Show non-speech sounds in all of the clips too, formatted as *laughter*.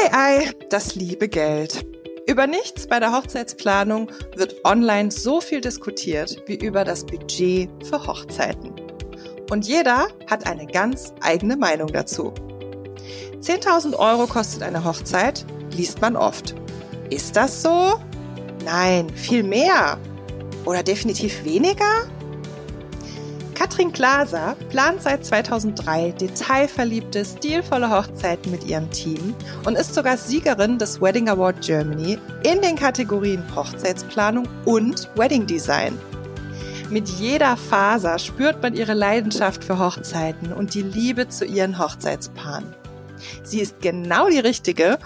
Ei, ei, das liebe Geld. Über nichts bei der Hochzeitsplanung wird online so viel diskutiert wie über das Budget für Hochzeiten. Und jeder hat eine ganz eigene Meinung dazu. 10.000 Euro kostet eine Hochzeit, liest man oft. Ist das so? Nein, viel mehr. Oder definitiv weniger? Katrin Glaser plant seit 2003 detailverliebte, stilvolle Hochzeiten mit ihrem Team und ist sogar Siegerin des Wedding Award Germany in den Kategorien Hochzeitsplanung und Wedding Design. Mit jeder Faser spürt man ihre Leidenschaft für Hochzeiten und die Liebe zu ihren Hochzeitspaaren. Sie ist genau die richtige,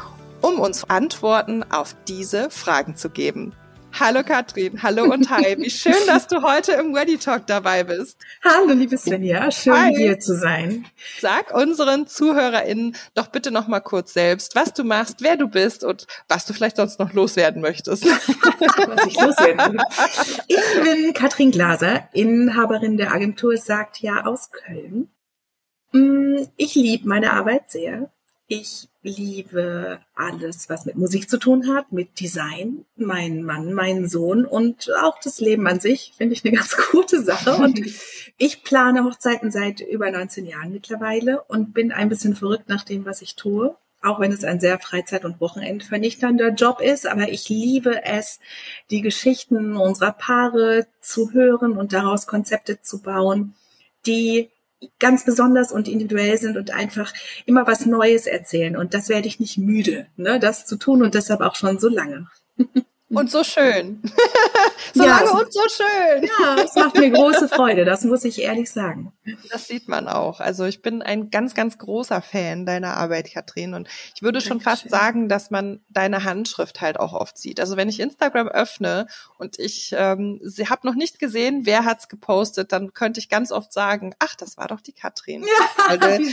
um uns Antworten auf diese Fragen zu geben. Hallo Katrin, hallo und hi. Wie schön, *laughs* dass du heute im Ready Talk dabei bist. Hallo liebe Svenja, schön hi. hier zu sein. Sag unseren ZuhörerInnen doch bitte noch mal kurz selbst, was du machst, wer du bist und was du vielleicht sonst noch loswerden möchtest. *laughs* was ich loswerden will. Ich bin Katrin Glaser, Inhaberin der Agentur Sagt Ja aus Köln. Mm, ich liebe meine Arbeit sehr. Ich liebe alles, was mit Musik zu tun hat, mit Design, mein Mann, meinen Sohn und auch das Leben an sich finde ich eine *laughs* ganz gute Sache. Und ich plane Hochzeiten seit über 19 Jahren mittlerweile und bin ein bisschen verrückt nach dem, was ich tue. Auch wenn es ein sehr Freizeit- und Wochenendvernichternder Job ist, aber ich liebe es, die Geschichten unserer Paare zu hören und daraus Konzepte zu bauen, die ganz besonders und individuell sind und einfach immer was Neues erzählen. Und das werde ich nicht müde, ne, das zu tun und deshalb auch schon so lange. *laughs* Und so schön. *laughs* so ja, lange und so schön. Ja, es macht mir große Freude, das muss ich ehrlich sagen. Das sieht man auch. Also ich bin ein ganz, ganz großer Fan deiner Arbeit, Katrin. Und ich würde schon Dankeschön. fast sagen, dass man deine Handschrift halt auch oft sieht. Also wenn ich Instagram öffne und ich ähm, sie habe noch nicht gesehen, wer hat's gepostet, dann könnte ich ganz oft sagen, ach, das war doch die Katrin. Ja, *laughs* also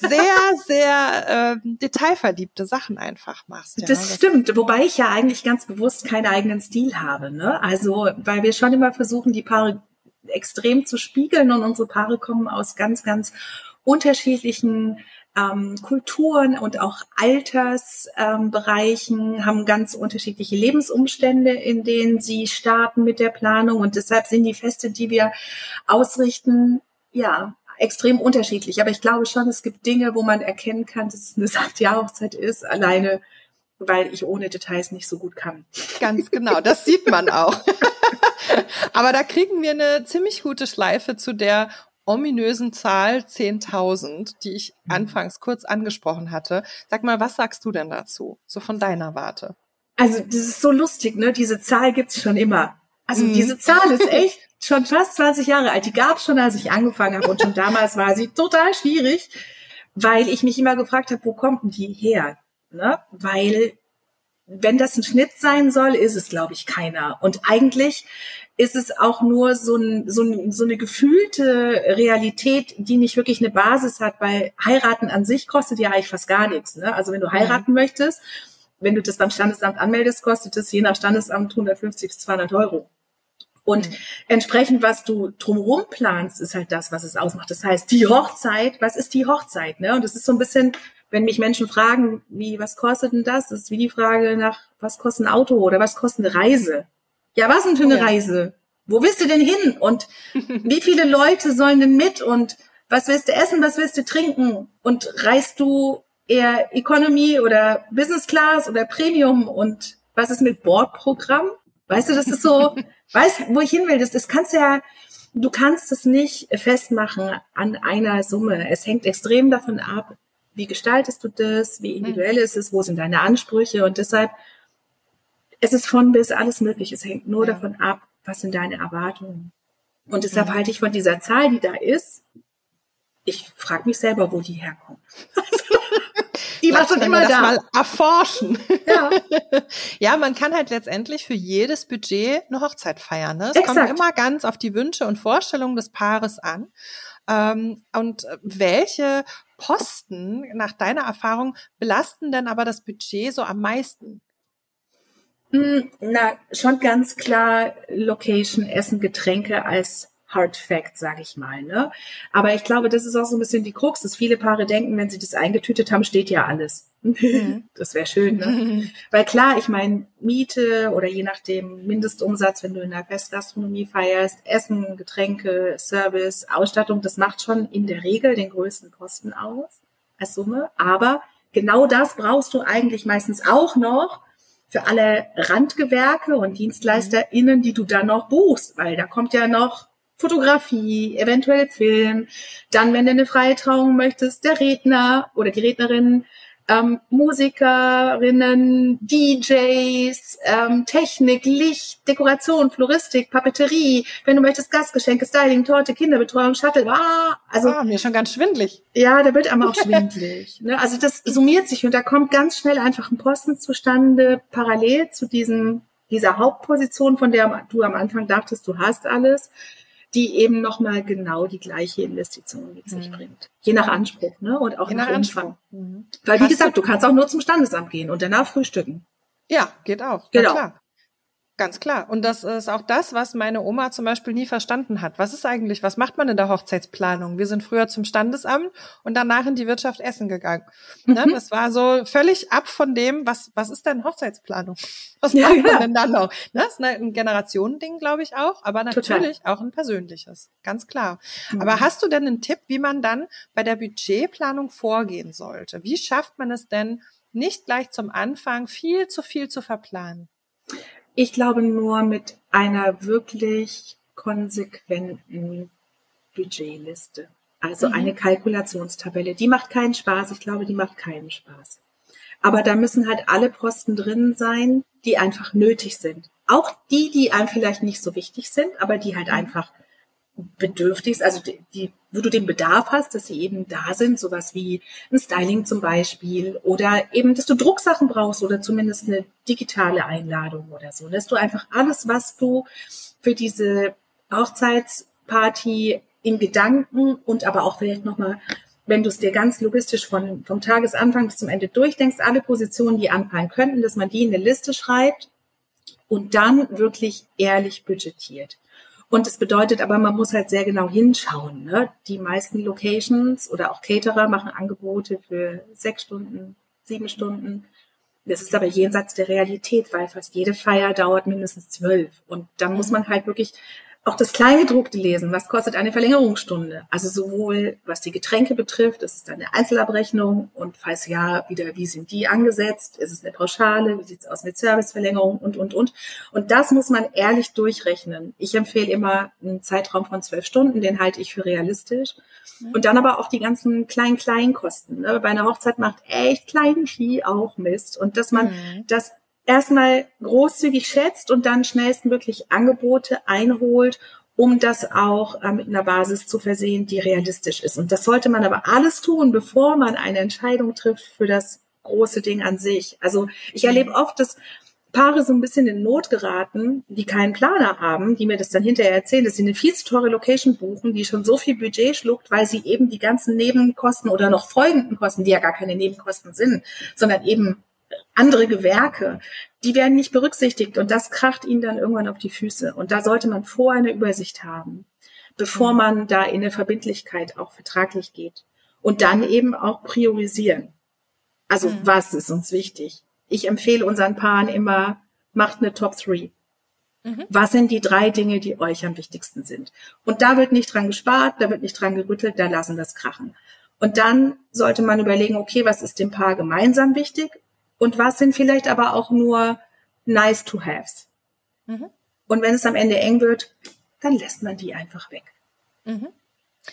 sehr, sehr ähm, detailverliebte Sachen einfach machst. Ja. Das, das stimmt. Wobei ich ja eigentlich ganz bewusst keinen eigenen Stil habe. Ne? Also, weil wir schon immer versuchen, die Paare extrem zu spiegeln und unsere Paare kommen aus ganz, ganz unterschiedlichen ähm, Kulturen und auch Altersbereichen, ähm, haben ganz unterschiedliche Lebensumstände, in denen sie starten mit der Planung. Und deshalb sind die Feste, die wir ausrichten, ja, extrem unterschiedlich. Aber ich glaube schon, es gibt Dinge, wo man erkennen kann, dass es eine *laughs* Sachtjahrhochzeit ist, alleine weil ich ohne Details nicht so gut kann. Ganz genau, das sieht man auch. *laughs* Aber da kriegen wir eine ziemlich gute Schleife zu der ominösen Zahl 10.000, die ich mhm. anfangs kurz angesprochen hatte. Sag mal, was sagst du denn dazu, so von deiner Warte? Also das ist so lustig, ne? Diese Zahl gibt's schon immer. Also mhm. diese Zahl ist echt schon fast 20 Jahre alt. Die gab's schon, als ich angefangen habe und schon damals war sie total schwierig, weil ich mich immer gefragt habe, wo kommt denn die her? Ne? weil wenn das ein Schnitt sein soll, ist es, glaube ich, keiner. Und eigentlich ist es auch nur so, ein, so, ein, so eine gefühlte Realität, die nicht wirklich eine Basis hat, weil heiraten an sich kostet ja eigentlich fast gar nichts. Ne? Also wenn du heiraten mhm. möchtest, wenn du das beim Standesamt anmeldest, kostet es je nach Standesamt 150 bis 200 Euro. Und mhm. entsprechend, was du drumherum planst, ist halt das, was es ausmacht. Das heißt, die Hochzeit, was ist die Hochzeit? Ne? Und das ist so ein bisschen wenn mich Menschen fragen, wie, was kostet denn das? Das ist wie die Frage nach, was kostet ein Auto oder was kostet eine Reise? Ja, was denn für eine oh ja. Reise? Wo willst du denn hin? Und *laughs* wie viele Leute sollen denn mit? Und was willst du essen? Was willst du trinken? Und reist du eher Economy oder Business Class oder Premium? Und was ist mit Bordprogramm? Weißt du, das ist so, *laughs* weißt, wo ich hin will, das, das kannst ja, du kannst es nicht festmachen an einer Summe. Es hängt extrem davon ab, wie gestaltest du das, wie individuell ist es, wo sind deine Ansprüche und deshalb es ist von bis alles möglich. Es hängt nur ja. davon ab, was sind deine Erwartungen. Und deshalb mhm. halte ich von dieser Zahl, die da ist, ich frage mich selber, wo die herkommt. *laughs* die war schon immer da. Das mal erforschen. Ja. *laughs* ja, man kann halt letztendlich für jedes Budget eine Hochzeit feiern. Ne? Es Exakt. kommt immer ganz auf die Wünsche und Vorstellungen des Paares an. Ähm, und welche Posten nach deiner Erfahrung belasten denn aber das Budget so am meisten? Hm, na, schon ganz klar Location, Essen, Getränke als Hard Fact, sage ich mal. Ne? Aber ich glaube, das ist auch so ein bisschen die Krux, dass viele Paare denken, wenn sie das eingetütet haben, steht ja alles. Mhm. *laughs* Das wäre schön, ne? Weil klar, ich meine, Miete oder je nachdem Mindestumsatz, wenn du in der Festgastronomie feierst, Essen, Getränke, Service, Ausstattung, das macht schon in der Regel den größten Kosten aus als Summe. Aber genau das brauchst du eigentlich meistens auch noch für alle Randgewerke und DienstleisterInnen, die du dann noch buchst, weil da kommt ja noch Fotografie, eventuell Film, dann, wenn du eine freie Trauung möchtest, der Redner oder die Rednerin, ähm, Musikerinnen, DJs, ähm, Technik, Licht, Dekoration, Floristik, Papeterie, wenn du möchtest Gastgeschenke, Styling, Torte, Kinderbetreuung, Shuttle, ah, also ah, mir schon ganz schwindlig. Ja, da wird einem auch schwindlig. ne? Also das summiert sich und da kommt ganz schnell einfach ein Posten zustande, parallel zu diesem dieser Hauptposition, von der du am Anfang dachtest, du hast alles die eben nochmal genau die gleiche Investition mit sich mhm. bringt. Je nach Anspruch, ne? Und auch Je nach, Umfang. Mhm. Weil, wie Hast gesagt, du kannst auch nur zum Standesamt gehen und danach frühstücken. Ja, geht auch. Genau. Ganz klar. Und das ist auch das, was meine Oma zum Beispiel nie verstanden hat. Was ist eigentlich, was macht man in der Hochzeitsplanung? Wir sind früher zum Standesamt und danach in die Wirtschaft essen gegangen. Ne? Mhm. Das war so völlig ab von dem, was, was ist denn Hochzeitsplanung? *laughs* Was ja, macht man ja. denn dann noch? Ne? Das ist ein Generationending, glaube ich auch, aber natürlich Total. auch ein persönliches. Ganz klar. Mhm. Aber hast du denn einen Tipp, wie man dann bei der Budgetplanung vorgehen sollte? Wie schafft man es denn, nicht gleich zum Anfang viel zu viel zu verplanen? Ich glaube nur mit einer wirklich konsequenten Budgetliste. Also mhm. eine Kalkulationstabelle. Die macht keinen Spaß. Ich glaube, die macht keinen Spaß. Aber da müssen halt alle Posten drin sein, die einfach nötig sind. Auch die, die einem vielleicht nicht so wichtig sind, aber die halt mhm. einfach bedürftig, also die, die, wo du den Bedarf hast, dass sie eben da sind, sowas wie ein Styling zum Beispiel oder eben, dass du Drucksachen brauchst oder zumindest eine digitale Einladung oder so, dass du einfach alles, was du für diese Hochzeitsparty in Gedanken und aber auch vielleicht nochmal, wenn du es dir ganz logistisch von, vom Tagesanfang bis zum Ende durchdenkst, alle Positionen, die anfallen könnten, dass man die in eine Liste schreibt und dann wirklich ehrlich budgetiert. Und es bedeutet aber, man muss halt sehr genau hinschauen. Ne? Die meisten Locations oder auch Caterer machen Angebote für sechs Stunden, sieben Stunden. Das ist aber jenseits der Realität, weil fast jede Feier dauert mindestens zwölf. Und da muss man halt wirklich auch das Kleingedruckte lesen. Was kostet eine Verlängerungsstunde? Also sowohl was die Getränke betrifft, ist es dann eine Einzelabrechnung und falls ja, wieder, wie sind die angesetzt? Ist es eine Pauschale? Wie sieht es aus mit Serviceverlängerung und, und, und? Und das muss man ehrlich durchrechnen. Ich empfehle immer einen Zeitraum von zwölf Stunden, den halte ich für realistisch. Mhm. Und dann aber auch die ganzen kleinen, kleinen Kosten. Ne? Bei einer Hochzeit macht echt klein Vieh auch Mist. Und dass man mhm. das erstmal großzügig schätzt und dann schnellstmöglich Angebote einholt, um das auch äh, mit einer Basis zu versehen, die realistisch ist. Und das sollte man aber alles tun, bevor man eine Entscheidung trifft für das große Ding an sich. Also ich erlebe oft, dass Paare so ein bisschen in Not geraten, die keinen Planer haben, die mir das dann hinterher erzählen, dass sie eine viel zu teure Location buchen, die schon so viel Budget schluckt, weil sie eben die ganzen Nebenkosten oder noch folgenden Kosten, die ja gar keine Nebenkosten sind, sondern eben andere Gewerke, die werden nicht berücksichtigt und das kracht ihnen dann irgendwann auf die Füße. Und da sollte man vorher eine Übersicht haben, bevor mhm. man da in eine Verbindlichkeit auch vertraglich geht. Und dann eben auch priorisieren. Also mhm. was ist uns wichtig? Ich empfehle unseren Paaren immer, macht eine Top 3. Mhm. Was sind die drei Dinge, die euch am wichtigsten sind? Und da wird nicht dran gespart, da wird nicht dran gerüttelt, da lassen wir es krachen. Und dann sollte man überlegen, okay, was ist dem Paar gemeinsam wichtig und was sind vielleicht aber auch nur nice to haves. Mhm. Und wenn es am Ende eng wird, dann lässt man die einfach weg. Mhm.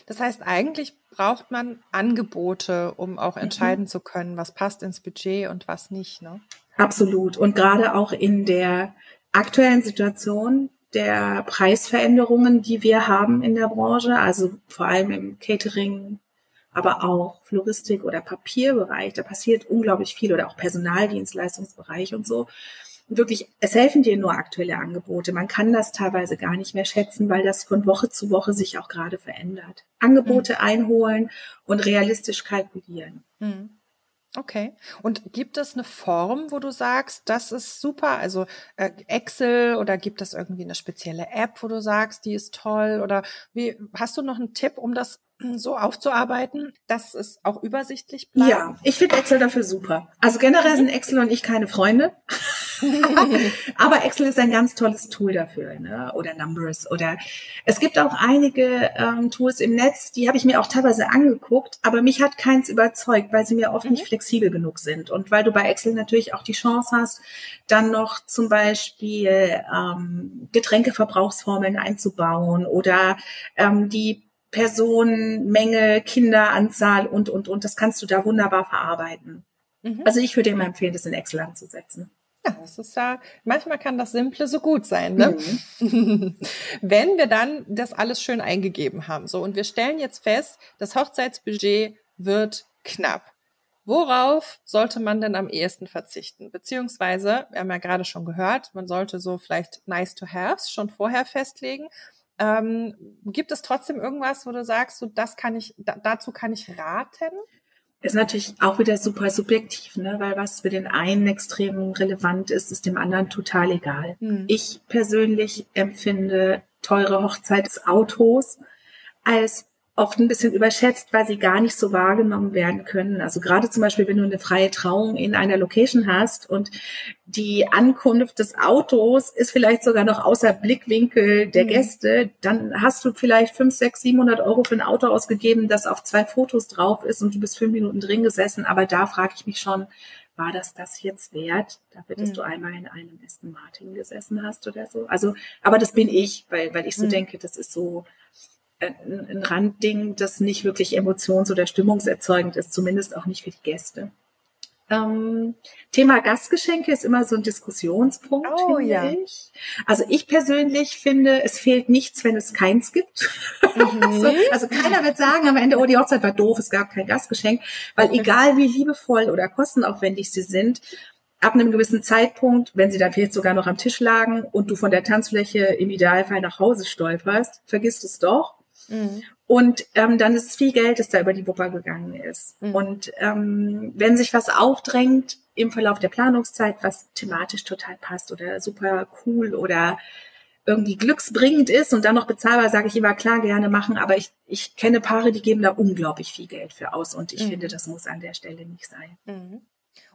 Das heißt, eigentlich braucht man Angebote, um auch mhm. entscheiden mhm. zu können, was passt ins Budget und was nicht. Ne? Absolut. Und gerade auch in der aktuellen Situation der Preisveränderungen, die wir haben in der Branche, also vor allem im Catering, aber auch Floristik oder Papierbereich, da passiert unglaublich viel oder auch Personaldienstleistungsbereich und so. wirklich, es helfen dir nur aktuelle Angebote. Man kann das teilweise gar nicht mehr schätzen, weil das von Woche zu Woche sich auch gerade verändert. Angebote mhm. einholen und realistisch kalkulieren. Mhm. Okay. Und gibt es eine Form, wo du sagst, das ist super? Also äh, Excel oder gibt es irgendwie eine spezielle App, wo du sagst, die ist toll? Oder wie hast du noch einen Tipp, um das so aufzuarbeiten, dass es auch übersichtlich bleibt? Ja, ich finde Excel dafür super. Also generell sind Excel und ich keine Freunde. *laughs* Aber Excel ist ein ganz tolles Tool dafür, ne? oder Numbers. Oder es gibt auch einige ähm, Tools im Netz, die habe ich mir auch teilweise angeguckt, aber mich hat keins überzeugt, weil sie mir oft mhm. nicht flexibel genug sind. Und weil du bei Excel natürlich auch die Chance hast, dann noch zum Beispiel ähm, Getränkeverbrauchsformeln einzubauen oder ähm, die Personenmenge, Kinderanzahl und, und, und. Das kannst du da wunderbar verarbeiten. Mhm. Also ich würde immer empfehlen, das in Excel anzusetzen. Ja, das ist ja, manchmal kann das Simple so gut sein, ne? Mhm. *laughs* Wenn wir dann das alles schön eingegeben haben, so, und wir stellen jetzt fest, das Hochzeitsbudget wird knapp. Worauf sollte man denn am ehesten verzichten? Beziehungsweise, wir haben ja gerade schon gehört, man sollte so vielleicht nice to haves schon vorher festlegen. Ähm, gibt es trotzdem irgendwas, wo du sagst, so das kann ich, da, dazu kann ich raten? Ist natürlich auch wieder super subjektiv, ne? weil was für den einen extrem relevant ist, ist dem anderen total egal. Hm. Ich persönlich empfinde teure Hochzeitsautos als oft ein bisschen überschätzt, weil sie gar nicht so wahrgenommen werden können. Also gerade zum Beispiel, wenn du eine freie Trauung in einer Location hast und die Ankunft des Autos ist vielleicht sogar noch außer Blickwinkel der mhm. Gäste, dann hast du vielleicht fünf, sechs, 700 Euro für ein Auto ausgegeben, das auf zwei Fotos drauf ist und du bist fünf Minuten drin gesessen. Aber da frage ich mich schon, war das das jetzt wert, dafür, dass mhm. du einmal in einem Aston Martin gesessen hast oder so? Also, aber das bin ich, weil, weil ich so mhm. denke, das ist so, ein Randding, das nicht wirklich emotions- oder stimmungserzeugend ist, zumindest auch nicht für die Gäste. Ähm, Thema Gastgeschenke ist immer so ein Diskussionspunkt, oh, finde ja. ich. Also ich persönlich finde, es fehlt nichts, wenn es keins gibt. Mhm. *laughs* also, also, keiner wird sagen am Ende, oh, die Hochzeit war doof, es gab kein Gastgeschenk, weil egal wie liebevoll oder kostenaufwendig sie sind, ab einem gewissen Zeitpunkt, wenn sie dann vielleicht sogar noch am Tisch lagen und du von der Tanzfläche im Idealfall nach Hause stolperst, vergisst es doch Mhm. Und ähm, dann ist viel Geld, das da über die Wupper gegangen ist. Mhm. Und ähm, wenn sich was aufdrängt im Verlauf der Planungszeit, was thematisch total passt oder super cool oder irgendwie glücksbringend ist und dann noch bezahlbar, sage ich immer, klar, gerne machen. Aber ich, ich kenne Paare, die geben da unglaublich viel Geld für aus. Und ich mhm. finde, das muss an der Stelle nicht sein. Mhm.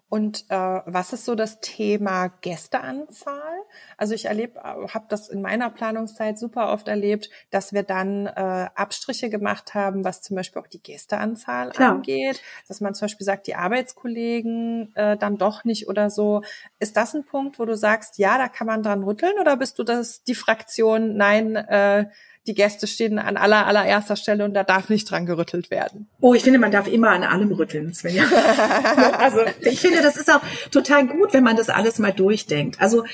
Und äh, was ist so das Thema Gästeanzahl? Also ich erlebe, äh, habe das in meiner Planungszeit super oft erlebt, dass wir dann äh, Abstriche gemacht haben, was zum Beispiel auch die Gästeanzahl Klar. angeht, dass man zum Beispiel sagt, die Arbeitskollegen äh, dann doch nicht oder so. Ist das ein Punkt, wo du sagst, ja, da kann man dran rütteln, oder bist du das die Fraktion, nein, äh, die Gäste stehen an aller, allererster Stelle und da darf nicht dran gerüttelt werden. Oh, ich finde, man darf immer an allem rütteln, Svenja. *laughs* also ich finde, das ist auch total gut, wenn man das alles mal durchdenkt. Also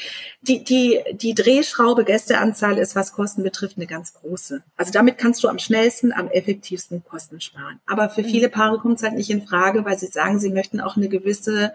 die, die, die Drehschraube Gästeanzahl ist, was Kosten betrifft, eine ganz große. Also damit kannst du am schnellsten, am effektivsten Kosten sparen. Aber für viele mhm. Paare kommt es halt nicht in Frage, weil sie sagen, sie möchten auch eine gewisse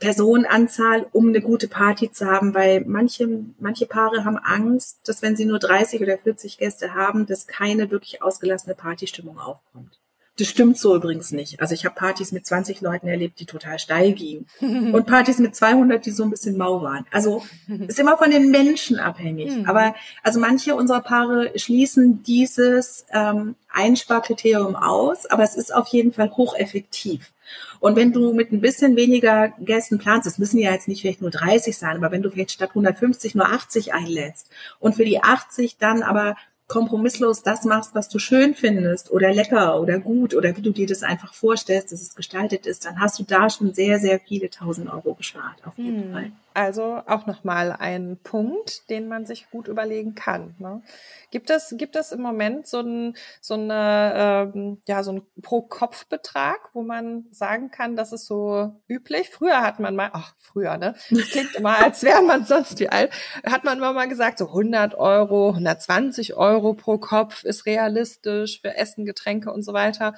Personenanzahl, um eine gute Party zu haben, weil manche, manche Paare haben Angst, dass wenn sie nur 30 oder 40 Gäste haben, dass keine wirklich ausgelassene Partystimmung aufkommt. Das stimmt so übrigens nicht. Also ich habe Partys mit 20 Leuten erlebt, die total steil gingen. *laughs* Und Partys mit 200, die so ein bisschen mau waren. Also ist immer von den Menschen abhängig. Mhm. Aber also manche unserer Paare schließen dieses ähm, Einsparkriterium aus, aber es ist auf jeden Fall hocheffektiv. Und wenn du mit ein bisschen weniger Gästen planst, es müssen ja jetzt nicht vielleicht nur 30 sein, aber wenn du vielleicht statt 150 nur 80 einlädst und für die 80 dann aber kompromisslos das machst, was du schön findest oder lecker oder gut oder wie du dir das einfach vorstellst, dass es gestaltet ist, dann hast du da schon sehr, sehr viele tausend Euro gespart, auf jeden hm. Fall. Also auch nochmal ein Punkt, den man sich gut überlegen kann. Ne? Gibt es, gibt es im Moment so ein, so eine, ähm, ja, so ein Pro-Kopf-Betrag, wo man sagen kann, das ist so üblich? Früher hat man mal, ach, früher, ne? Das klingt immer, als wäre man sonst wie alt, hat man immer mal gesagt, so 100 Euro, 120 Euro pro Kopf ist realistisch für Essen, Getränke und so weiter.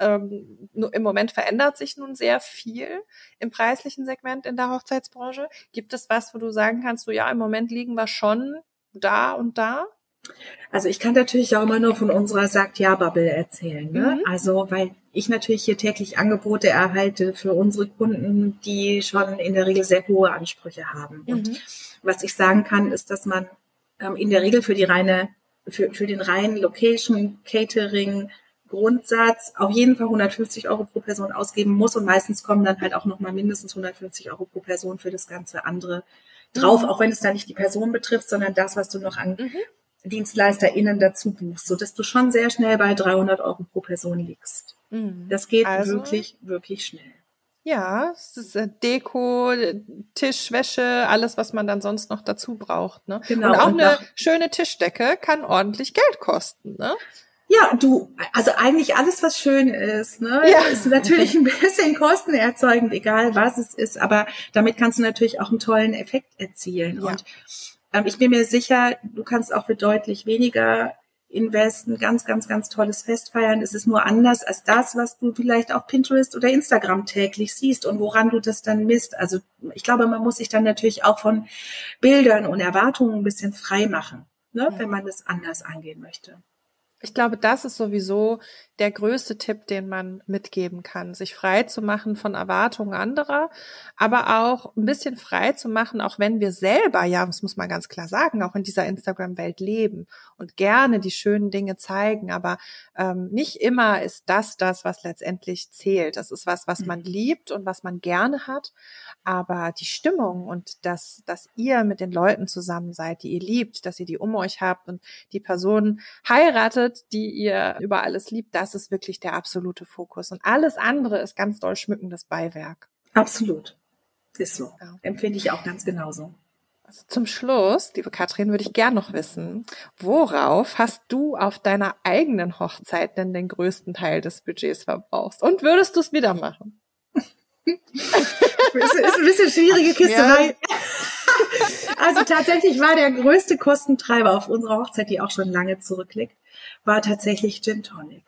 Ähm, Im Moment verändert sich nun sehr viel im preislichen Segment in der Hochzeitsbranche. Gibt es was, wo du sagen kannst, so ja, im Moment liegen wir schon da und da? Also ich kann natürlich auch immer nur von unserer Sagt-Ja-Bubble erzählen. Ne? Mhm. Also weil ich natürlich hier täglich Angebote erhalte für unsere Kunden, die schon in der Regel sehr hohe Ansprüche haben. Mhm. Und was ich sagen kann, ist, dass man ähm, in der Regel für die reine, für, für den reinen Location, Catering, Grundsatz auf jeden Fall 150 Euro pro Person ausgeben muss und meistens kommen dann halt auch nochmal mindestens 150 Euro pro Person für das ganze andere drauf, mhm. auch wenn es da nicht die Person betrifft, sondern das, was du noch an mhm. DienstleisterInnen dazu buchst, so dass du schon sehr schnell bei 300 Euro pro Person liegst. Mhm. Das geht also, wirklich, wirklich schnell. Ja, es ist äh, Deko, Tisch, Wäsche, alles, was man dann sonst noch dazu braucht. Ne? Genau. Und auch und eine schöne Tischdecke kann ordentlich Geld kosten. Ne? Ja, du, also eigentlich alles, was schön ist, ne, ja. ist natürlich ein bisschen kostenerzeugend, egal was es ist, aber damit kannst du natürlich auch einen tollen Effekt erzielen. Ja. Und ähm, ich bin mir sicher, du kannst auch für deutlich weniger investen, ganz, ganz, ganz tolles Fest feiern. Es ist nur anders als das, was du vielleicht auf Pinterest oder Instagram täglich siehst und woran du das dann misst. Also ich glaube, man muss sich dann natürlich auch von Bildern und Erwartungen ein bisschen frei machen, ne, ja. wenn man das anders angehen möchte. Ich glaube, das ist sowieso der größte Tipp, den man mitgeben kann, sich frei zu machen von Erwartungen anderer, aber auch ein bisschen frei zu machen, auch wenn wir selber, ja, das muss man ganz klar sagen, auch in dieser Instagram-Welt leben und gerne die schönen Dinge zeigen, aber ähm, nicht immer ist das das, was letztendlich zählt. Das ist was, was man mhm. liebt und was man gerne hat, aber die Stimmung und das, dass ihr mit den Leuten zusammen seid, die ihr liebt, dass ihr die um euch habt und die Person heiratet, die ihr über alles liebt, das ist wirklich der absolute Fokus. Und alles andere ist ganz doll schmückendes Beiwerk. Absolut. Ist so. Ja. Empfinde ich auch ganz genauso. Also zum Schluss, liebe Katrin, würde ich gern noch wissen, worauf hast du auf deiner eigenen Hochzeit denn den größten Teil des Budgets verbraucht? Und würdest du es wieder machen? *laughs* ist, ein bisschen schwierige Kiste. Ja. Also tatsächlich war der größte Kostentreiber auf unserer Hochzeit, die auch schon lange zurückliegt, war tatsächlich Gin Tonic.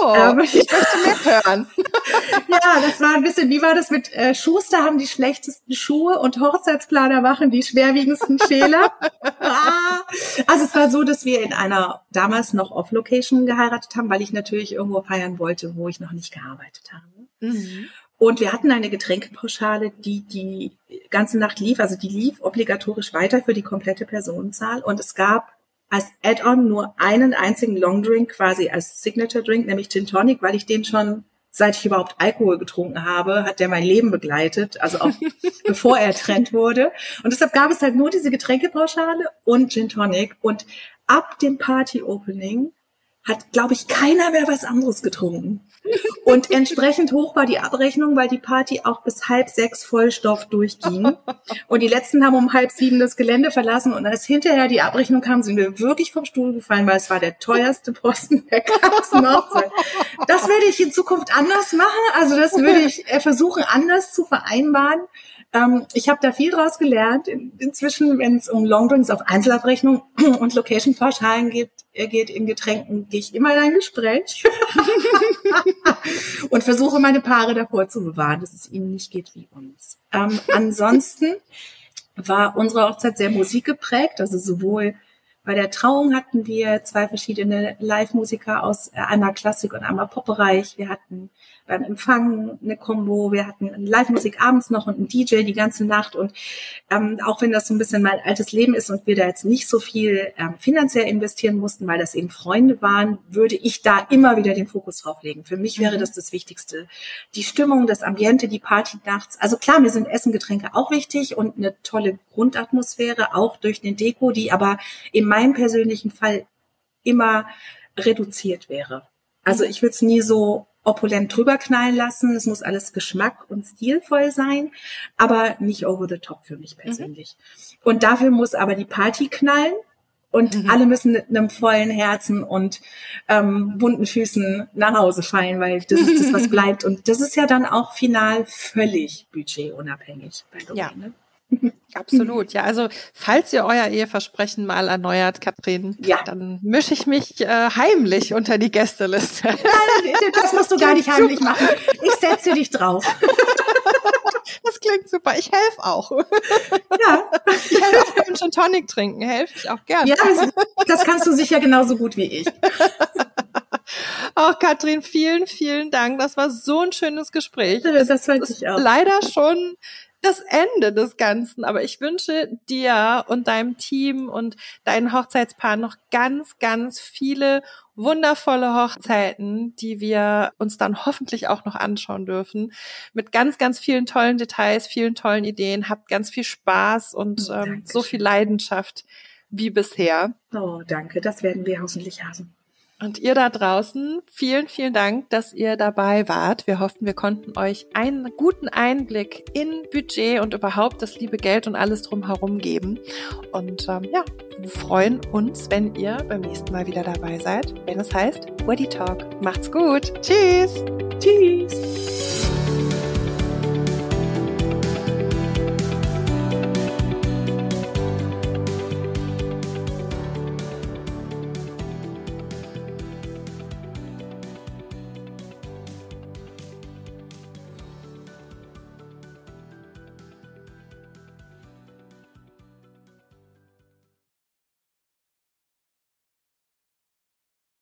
Oh, ähm, *laughs* ich möchte mehr hören. *laughs* ja, das war ein bisschen, wie war das mit äh, Schuster haben die schlechtesten Schuhe und Hochzeitsplaner machen die schwerwiegendsten Fehler. *laughs* ah. Also es war so, dass wir in einer damals noch Off-Location geheiratet haben, weil ich natürlich irgendwo feiern wollte, wo ich noch nicht gearbeitet habe. Mhm. Und wir hatten eine Getränkepauschale, die die ganze Nacht lief, also die lief obligatorisch weiter für die komplette Personenzahl. Und es gab als Add-on nur einen einzigen Long Drink quasi als Signature Drink, nämlich Gin Tonic, weil ich den schon seit ich überhaupt Alkohol getrunken habe, hat der mein Leben begleitet, also auch *laughs* bevor er trennt wurde. Und deshalb gab es halt nur diese Getränkepauschale und Gin Tonic. Und ab dem Party Opening hat, glaube ich, keiner mehr was anderes getrunken. Und entsprechend hoch war die Abrechnung, weil die Party auch bis halb sechs Vollstoff durchging. Und die letzten haben um halb sieben das Gelände verlassen. Und als hinterher die Abrechnung kam, sind wir wirklich vom Stuhl gefallen, weil es war der teuerste Posten der ganzen. Das würde ich in Zukunft anders machen. Also das würde ich äh, versuchen, anders zu vereinbaren. Ähm, ich habe da viel draus gelernt. inzwischen, wenn es um Longdrinks auf Einzelabrechnung *clears throat* und Location-Pauschalen geht, äh, geht in Getränken, gehe ich immer in ein Gespräch *laughs* und versuche meine Paare davor zu bewahren, dass es ihnen nicht geht wie uns. Ähm, ansonsten war unsere Hochzeit sehr musikgeprägt, also sowohl bei der Trauung hatten wir zwei verschiedene Live-Musiker aus äh, einmal Klassik und einmal Popbereich. Wir hatten beim Empfang eine Combo, wir hatten Live-Musik abends noch und einen DJ die ganze Nacht. Und ähm, auch wenn das so ein bisschen mein altes Leben ist und wir da jetzt nicht so viel ähm, finanziell investieren mussten, weil das eben Freunde waren, würde ich da immer wieder den Fokus drauf legen. Für mich wäre mhm. das das Wichtigste. Die Stimmung, das Ambiente, die Party nachts. Also klar, mir sind Essen, Getränke auch wichtig und eine tolle Grundatmosphäre, auch durch eine Deko, die aber in meinem persönlichen Fall immer reduziert wäre. Also ich würde es nie so opulent drüber knallen lassen. Es muss alles Geschmack und stilvoll sein, aber nicht over the top für mich persönlich. Mhm. Und dafür muss aber die Party knallen und mhm. alle müssen mit einem vollen Herzen und ähm, bunten Füßen nach Hause fallen, weil das ist das, was *laughs* bleibt. Und das ist ja dann auch final völlig budgetunabhängig bei Domain. Ja. Ne? Absolut, ja. Also falls ihr euer Eheversprechen mal erneuert, Katrin, ja. dann mische ich mich äh, heimlich unter die Gästeliste. Nein, das musst du *laughs* gar nicht heimlich machen. Ich setze dich drauf. *laughs* Das klingt super. Ich helfe auch. Ja. Ich helfe auch beim Gin Tonic trinken. Helfe ich auch gerne. Ja, das kannst du sicher genauso gut wie ich. *laughs* Auch Katrin, vielen, vielen Dank. Das war so ein schönes Gespräch. Das fand ich auch. Leider schon das Ende des Ganzen. Aber ich wünsche dir und deinem Team und deinen Hochzeitspaaren noch ganz, ganz viele wundervolle Hochzeiten, die wir uns dann hoffentlich auch noch anschauen dürfen. Mit ganz, ganz vielen tollen Details, vielen tollen Ideen. Habt ganz viel Spaß und ähm, so viel Leidenschaft wie bisher. Oh, danke. Das werden wir hoffentlich haben. Und ihr da draußen, vielen, vielen Dank, dass ihr dabei wart. Wir hoffen, wir konnten euch einen guten Einblick in Budget und überhaupt das liebe Geld und alles drumherum geben. Und ähm, ja, wir freuen uns, wenn ihr beim nächsten Mal wieder dabei seid, wenn es heißt Weddy Talk. Macht's gut. Tschüss. Tschüss.